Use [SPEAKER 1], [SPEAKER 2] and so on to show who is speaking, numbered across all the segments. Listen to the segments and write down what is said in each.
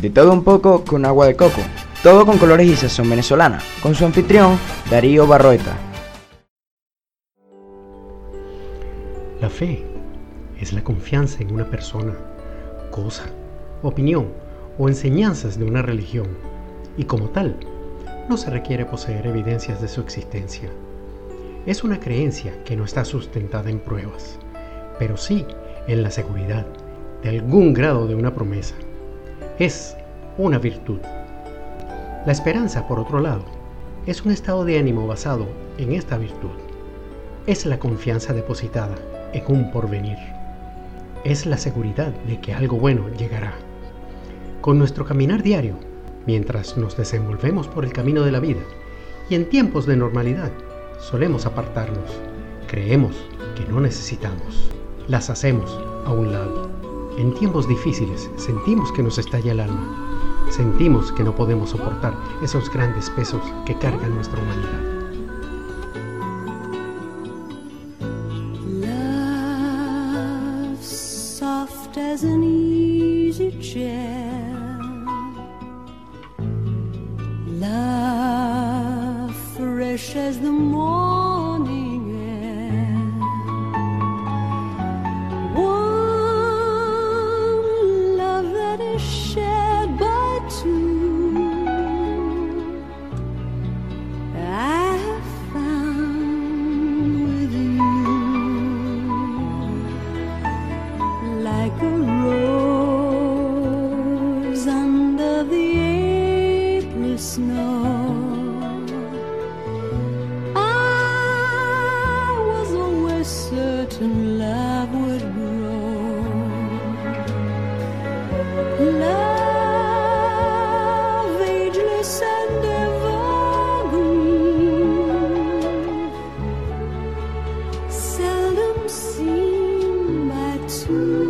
[SPEAKER 1] De todo un poco con agua de coco. Todo con colores y sazón venezolana. Con su anfitrión, Darío Barroeta.
[SPEAKER 2] La fe es la confianza en una persona, cosa, opinión o enseñanzas de una religión. Y como tal, no se requiere poseer evidencias de su existencia. Es una creencia que no está sustentada en pruebas, pero sí en la seguridad de algún grado de una promesa. Es una virtud. La esperanza, por otro lado, es un estado de ánimo basado en esta virtud. Es la confianza depositada en un porvenir. Es la seguridad de que algo bueno llegará. Con nuestro caminar diario, mientras nos desenvolvemos por el camino de la vida, y en tiempos de normalidad, solemos apartarnos. Creemos que no necesitamos. Las hacemos a un lado. En tiempos difíciles sentimos que nos estalla el alma. Sentimos que no podemos soportar esos grandes pesos que cargan nuestra humanidad.
[SPEAKER 3] Like a rose under the April snow. I was always certain love would grow. Love, ageless and evergreen, seldom seen by two.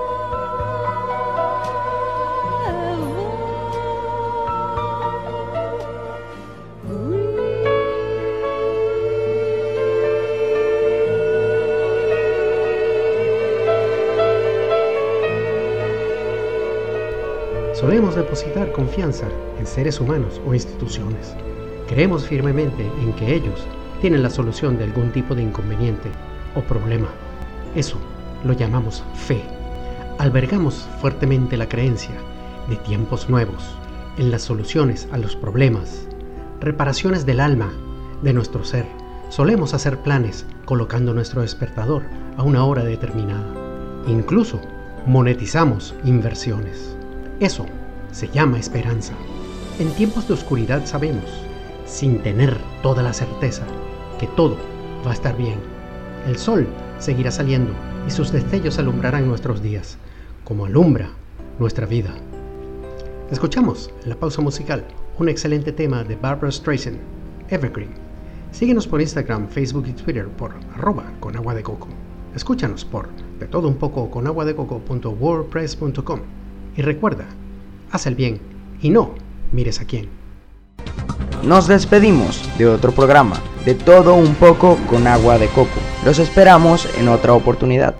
[SPEAKER 2] Solemos depositar confianza en seres humanos o instituciones. Creemos firmemente en que ellos tienen la solución de algún tipo de inconveniente o problema. Eso lo llamamos fe. Albergamos fuertemente la creencia de tiempos nuevos en las soluciones a los problemas, reparaciones del alma, de nuestro ser. Solemos hacer planes colocando nuestro despertador a una hora determinada. Incluso monetizamos inversiones. Eso se llama esperanza. En tiempos de oscuridad sabemos, sin tener toda la certeza, que todo va a estar bien. El sol seguirá saliendo y sus destellos alumbrarán nuestros días, como alumbra nuestra vida. Escuchamos en la pausa musical un excelente tema de Barbara Streisand, Evergreen. Síguenos por Instagram, Facebook y Twitter por arroba con agua de coco. Escúchanos por de todo un poco con agua de. Y recuerda, haz el bien y no mires a quién.
[SPEAKER 1] Nos despedimos de otro programa, de todo un poco con agua de coco. Los esperamos en otra oportunidad.